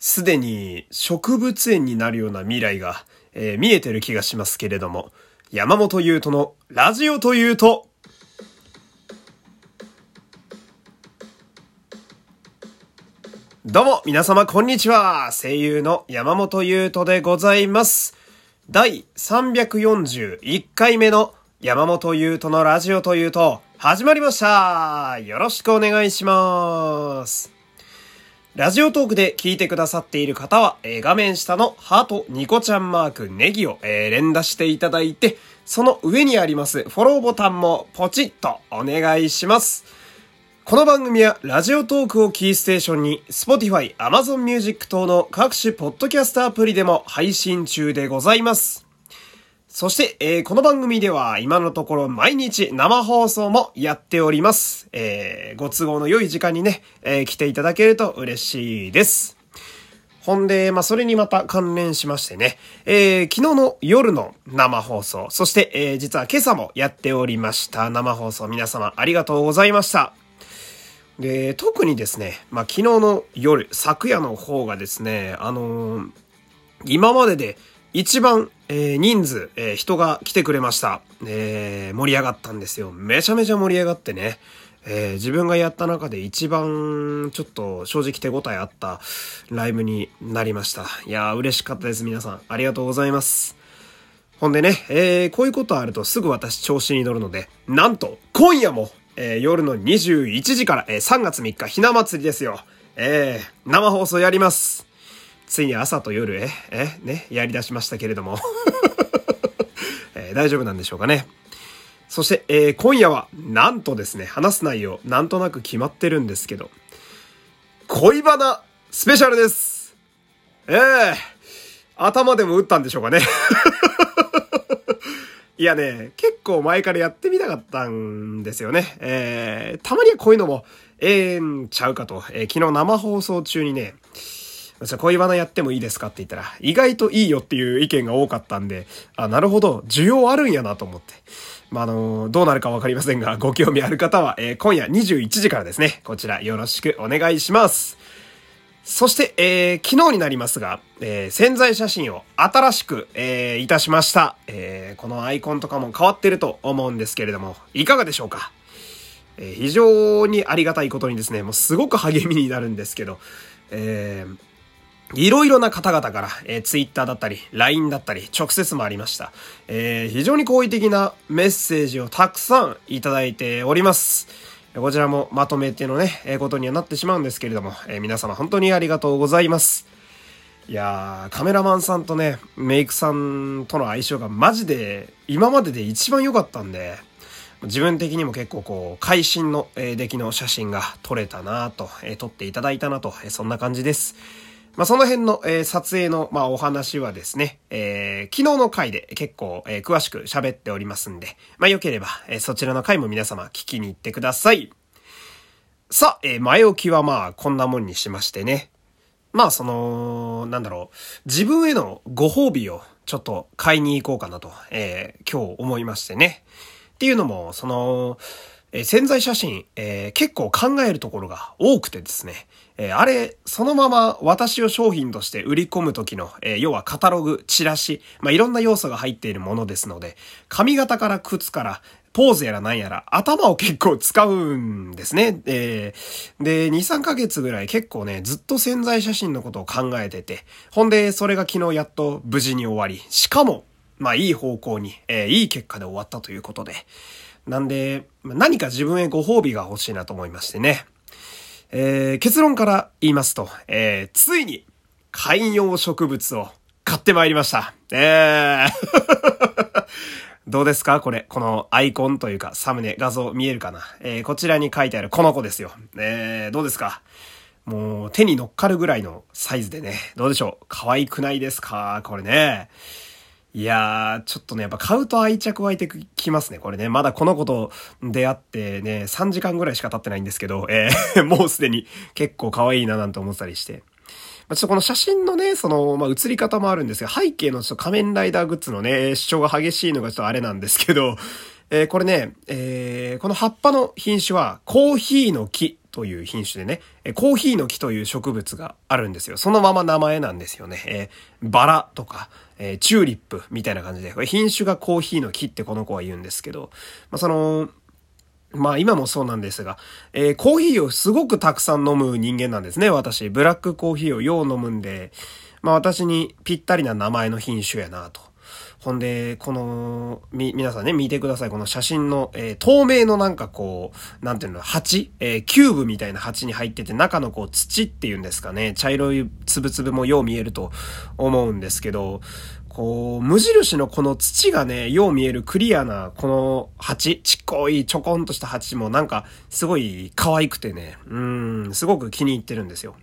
すでに植物園になるような未来が、えー、見えてる気がしますけれども、山本優斗のラジオというと、どうも、皆様こんにちは。声優の山本優斗でございます。第341回目の山本優斗のラジオというと、始まりました。よろしくお願いします。ラジオトークで聞いてくださっている方は、えー、画面下のハート、ニコちゃんマーク、ネギを、えー、連打していただいて、その上にありますフォローボタンもポチッとお願いします。この番組はラジオトークをキーステーションに Spotify、Amazon Music 等の各種ポッドキャストアプリでも配信中でございます。そして、えー、この番組では今のところ毎日生放送もやっております。えー、ご都合の良い時間にね、えー、来ていただけると嬉しいです。ほんで、まあ、それにまた関連しましてね、えー、昨日の夜の生放送、そして、えー、実は今朝もやっておりました生放送、皆様ありがとうございました。で、特にですね、まあ、昨日の夜、昨夜の方がですね、あのー、今までで一番、えー、人数、えー、人が来てくれました。えー、盛り上がったんですよ。めちゃめちゃ盛り上がってね。え、自分がやった中で一番ちょっと正直手応えあったライブになりました。いやー嬉しかったです皆さん。ありがとうございます。ほんでね、え、こういうことあるとすぐ私調子に乗るので、なんと今夜も、え、夜の21時から、え、3月3日ひな祭りですよ。え、生放送やります。ついに朝と夜、え、え、ね、やり出しましたけれども。えー、大丈夫なんでしょうかね。そして、えー、今夜は、なんとですね、話す内容、なんとなく決まってるんですけど、恋バナスペシャルです。ええー、頭でも打ったんでしょうかね。いやね、結構前からやってみたかったんですよね。えー、たまにはこういうのも、ええんちゃうかと、えー、昨日生放送中にね、じゃあ恋バナやってもいいですかって言ったら、意外といいよっていう意見が多かったんで、あ、なるほど、需要あるんやなと思って。まあ、あのどうなるかわかりませんが、ご興味ある方は、えー、今夜21時からですね、こちらよろしくお願いします。そして、えー、昨日になりますが、えー、潜在写真を新しく、えー、いたしました。えー、このアイコンとかも変わってると思うんですけれども、いかがでしょうか？えー、非常にありがたいことにですね、もうすごく励みになるんですけど、えー、いろいろな方々から、えー、Twitter だったり、LINE だったり、直接もありました。えー、非常に好意的なメッセージをたくさんいただいております。こちらもまとめてのね、えー、ことにはなってしまうんですけれども、えー、皆様本当にありがとうございます。いやー、カメラマンさんとね、メイクさんとの相性がマジで今までで一番良かったんで、自分的にも結構こう、会心の、えー、出来の写真が撮れたなと、えー、撮っていただいたなと、えー、そんな感じです。まあ、その辺の、えー、撮影の、まあ、お話はですね、えー、昨日の回で結構、えー、詳しく喋っておりますんで、まあ、よければ、えー、そちらの回も皆様聞きに行ってください。さあ、えー、前置きはまあ、こんなもんにしましてね。まあ、その、なんだろう、自分へのご褒美をちょっと買いに行こうかなと、えー、今日思いましてね。っていうのも、その、えー、潜在写真、えー、結構考えるところが多くてですね。えー、あれ、そのまま私を商品として売り込む時の、えー、要はカタログ、チラシ、まあ、いろんな要素が入っているものですので、髪型から靴から、ポーズやら何やら、頭を結構使うんですね。えー、で、2、3ヶ月ぐらい結構ね、ずっと潜在写真のことを考えてて、ほんで、それが昨日やっと無事に終わり、しかも、まあいい方向に、えー、いい結果で終わったということで、なんで、何か自分へご褒美が欲しいなと思いましてね。えー、結論から言いますと、えー、ついに観葉植物を買ってまいりました。えー どうですか？これ。このアイコンというか、サムネ、画像見えるかな？えー、こちらに書いてあるこの子ですよ。えー、どうですか？もう手に乗っかるぐらいのサイズでね。どうでしょう？可愛くないですか？これね。いやー、ちょっとね、やっぱ買うと愛着湧いてきますね、これね。まだこの子と出会ってね、3時間ぐらいしか経ってないんですけど、えー、もうすでに結構可愛いななんて思ったりして。ま、ちょっとこの写真のね、その、まあ、映り方もあるんですが、背景のちょっと仮面ライダーグッズのね、主張が激しいのがちょっとあれなんですけど、えー、これね、えー、この葉っぱの品種はコーヒーの木という品種でね、コーヒーの木という植物があるんですよ。そのまま名前なんですよね。えー、バラとか、えー、チューリップみたいな感じで、品種がコーヒーの木ってこの子は言うんですけど、まあ、その、まあ今もそうなんですが、えー、コーヒーをすごくたくさん飲む人間なんですね、私。ブラックコーヒーをよう飲むんで、まあ私にぴったりな名前の品種やなと。ほんで、この、み、皆さんね、見てください。この写真の、えー、透明のなんかこう、なんていうの、鉢？えー、キューブみたいな鉢に入ってて、中のこう、土っていうんですかね。茶色いつぶつぶもよう見えると思うんですけど、こう、無印のこの土がね、よう見えるクリアな、この鉢、ちっこい、ちょこんとした鉢もなんか、すごい可愛くてね、うん、すごく気に入ってるんですよ。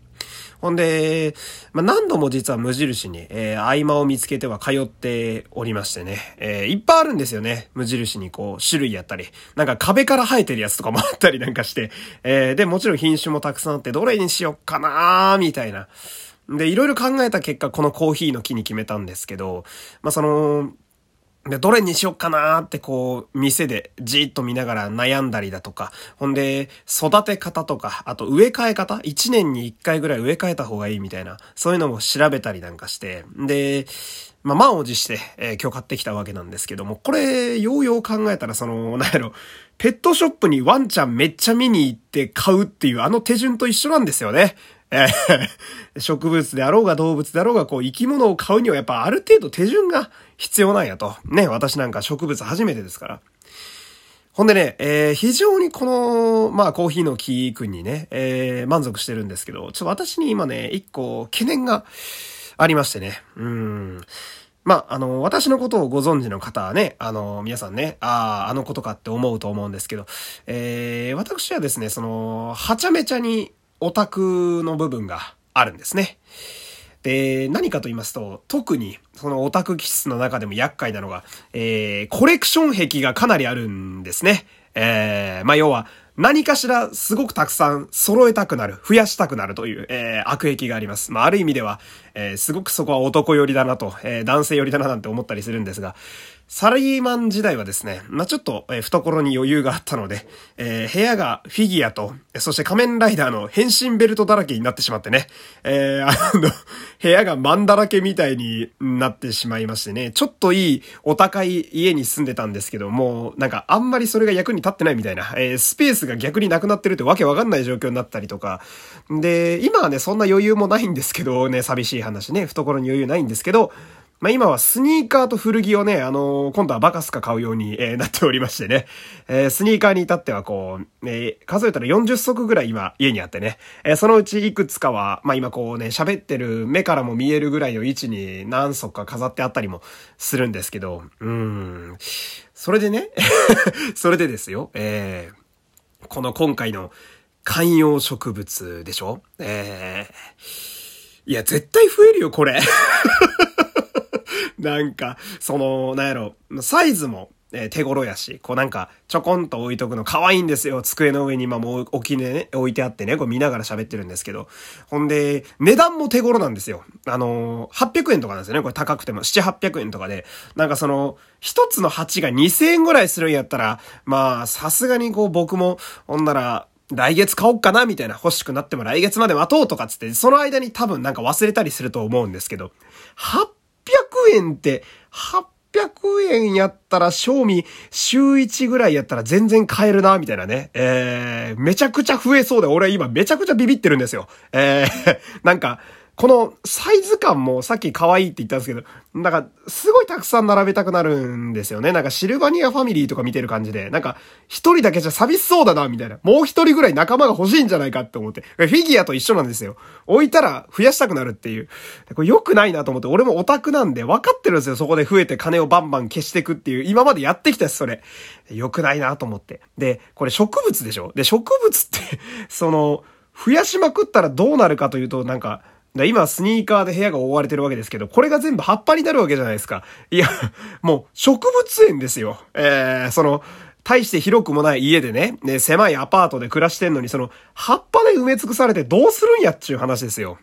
ほんで、まあ、何度も実は無印に、えー、合間を見つけては通っておりましてね、えー、いっぱいあるんですよね。無印にこう、種類やったり、なんか壁から生えてるやつとかもあったりなんかして、えー、で、もちろん品種もたくさんあって、どれにしよっかなーみたいな。で、いろいろ考えた結果、このコーヒーの木に決めたんですけど、まあ、その、で、どれにしよっかなーってこう、店でじーっと見ながら悩んだりだとか、ほんで、育て方とか、あと植え替え方？一年に一回ぐらい植え替えた方がいいみたいな、そういうのも調べたりなんかして、で、まあ、満を持して、えー、今日買ってきたわけなんですけども、これ、ようよう考えたら、その、なんやろ、ペットショップにワンちゃんめっちゃ見に行って買うっていうあの手順と一緒なんですよね。えー、植物であろうが動物であろうが、こう、生き物を買うにはやっぱある程度手順が必要なんやと。ね、私なんか植物初めてですから。ほんでね、えー、非常にこの、まあ、コーヒーの木くんにね、えー、満足してるんですけど、ちょっと私に今ね、一個懸念がありましてね。うん。まあ、あの、私のことをご存知の方はね、あの、皆さんね、ああ、あのことかって思うと思うんですけど、えー、私はですね、その、はちゃめちゃにオタクの部分があるんですね。で、何かと言いますと、特にそのオタク気質の中でも厄介なのが、えー、コレクション壁がかなりあるんですね。えー、まあ、要は、何かしらすごくたくさん揃えたくなる、増やしたくなるという、えー、悪癖があります。まあ、ある意味では、えー、すごくそこは男寄りだなと、えー、男性寄りだななんて思ったりするんですが、サラリーマン時代はですね、まあ、ちょっと、え、懐に余裕があったので、えー、部屋がフィギュアと、そして仮面ライダーの変身ベルトだらけになってしまってね、えー、あの、部屋がマンだらけみたいになってしまいましてね、ちょっといいお高い家に住んでたんですけども、なんかあんまりそれが役に立ってないみたいな、えー、スペースが逆になくなってるってわけわかんない状況になったりとか、で、今はね、そんな余裕もないんですけどね、寂しい話ね、懐に余裕ないんですけど、まあ、今はスニーカーと古着をね、あのー、今度はバカスカ買うように、えー、なっておりましてね。えー、スニーカーに至ってはこう、え数えたら40足ぐらい今家にあってね。えそのうちいくつかは、まあ、今こうね、喋ってる目からも見えるぐらいの位置に何足か飾ってあったりもするんですけど、うん。それでね、それでですよ、えこの今回の観葉植物でしょ？えいや、絶対増えるよ、これ。なんか、その、なんやろ、サイズも、え手頃やし、こうなんか、ちょこんと置いとくの可愛いんですよ。机の上に今もう置きね、置いてあってね、こう見ながら喋ってるんですけど。ほんで、値段も手頃なんですよ。あのー、800円とかなんですよね。これ高くても、7、800円とかで。なんかその、一つの鉢が2000円ぐらいするんやったら、まあ、さすがにこう僕も、ほんなら、来月買おっかなみたいな欲しくなっても来月まで待とうとかつって、その間に多分なんか忘れたりすると思うんですけど、円って、800円やったら、賞味週1ぐらいやったら全然買えるな、みたいなね。えー、めちゃくちゃ増えそうで、俺今めちゃくちゃビビってるんですよ。えー、なんか、このサイズ感もさっき可愛いって言ったんですけど、なんか、すごいたくさん並べたくなるんですよね。なんかシルバニアファミリーとか見てる感じで、なんか、一人だけじゃ寂しそうだな、みたいな。もう一人ぐらい仲間が欲しいんじゃないかって思って。フィギュアと一緒なんですよ。置いたら増やしたくなるっていう。これ良くないなと思って、俺もオタクなんで分かってるんですよ。そこで増えて金をバンバン消していくっていう。今までやってきたやつ、それ。良くないなと思って。で、これ植物でしょ？で、植物ってその、増やしまくったらどうなるかというと、なんか、今スニーカーで部屋が覆われてるわけですけど、これが全部葉っぱになるわけじゃないですか。いや、もう植物園ですよ。えー、その、大して広くもない家でね、ね、狭いアパートで暮らしてんのに、その、葉っぱで埋め尽くされてどうするんやっちゅう話ですよ。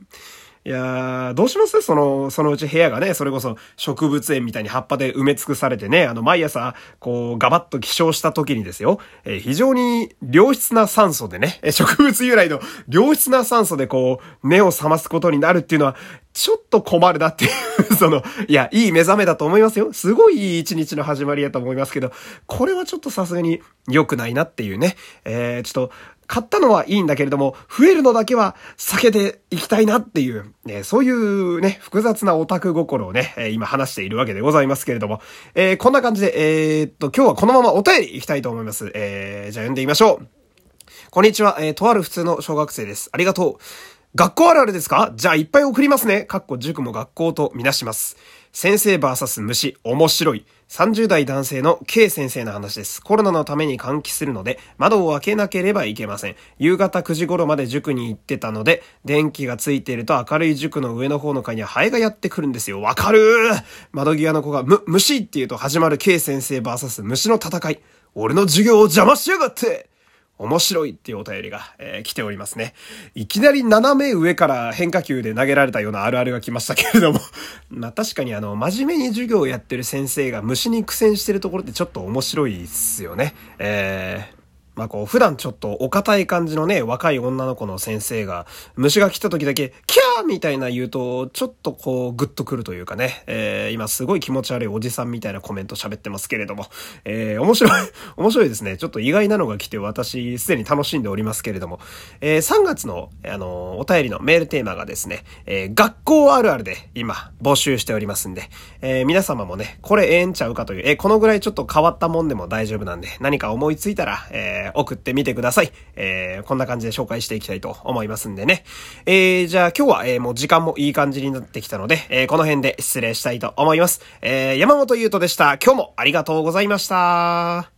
いやー、どうします？その、そのうち部屋がね、それこそ植物園みたいに葉っぱで埋め尽くされてね、あの、毎朝、こう、ガバッと起床した時にですよ、えー、非常に良質な酸素でね、植物由来の良質な酸素でこう、目を覚ますことになるっていうのは、ちょっと困るなっていう その、いや、いい目覚めだと思いますよ。すごいいい一日の始まりやと思いますけど、これはちょっとさすがに良くないなっていうね。えー、ちょっと、買ったのはいいんだけれども、増えるのだけは避けていきたいなっていう、ね、そういうね、複雑なオタク心をね、え今話しているわけでございますけれども、えー、こんな感じで、えー、っと、今日はこのままお便りいきたいと思います。えー、じゃあ読んでみましょう。こんにちは、えー、とある普通の小学生です。ありがとう。学校あるあるですか？じゃあいっぱい送りますね。かっこ塾も学校とみなします。先生 VS 虫、面白い。30代男性の K 先生の話です。コロナのために換気するので、窓を開けなければいけません。夕方9時頃まで塾に行ってたので、電気がついていると明るい塾の上の方の階にはハエがやってくるんですよ。わかる窓際の子が、む、虫って言うと始まる K 先生 VS 虫の戦い。俺の授業を邪魔しやがって面白いっていうお便りが、えー、来ておりますね。いきなり斜め上から変化球で投げられたようなあるあるが来ましたけれども まあ確かにあの、真面目に授業をやってる先生が虫に苦戦してるところってちょっと面白いっすよね。えーまあこう、普段ちょっとお堅い感じのね、若い女の子の先生が、虫が来た時だけ、キャーみたいな言うと、ちょっとこう、グッとくるというかね、えー、今すごい気持ち悪いおじさんみたいなコメント喋ってますけれども、えー、面白い、面白いですね。ちょっと意外なのが来て、私、すでに楽しんでおりますけれども、えー、3月の、あのお便りのメールテーマがですね、えー、学校あるあるで今、募集しておりますんで、えー、皆様もね、これええんちゃうかという、えー、このぐらいちょっと変わったもんでも大丈夫なんで、何か思いついたら、えーー、送ってみてください。えー、こんな感じで紹介していきたいと思いますんでね。えー、じゃあ今日は、えー、もう時間もいい感じになってきたので、えー、この辺で失礼したいと思います。えー、山本優斗でした。今日もありがとうございました。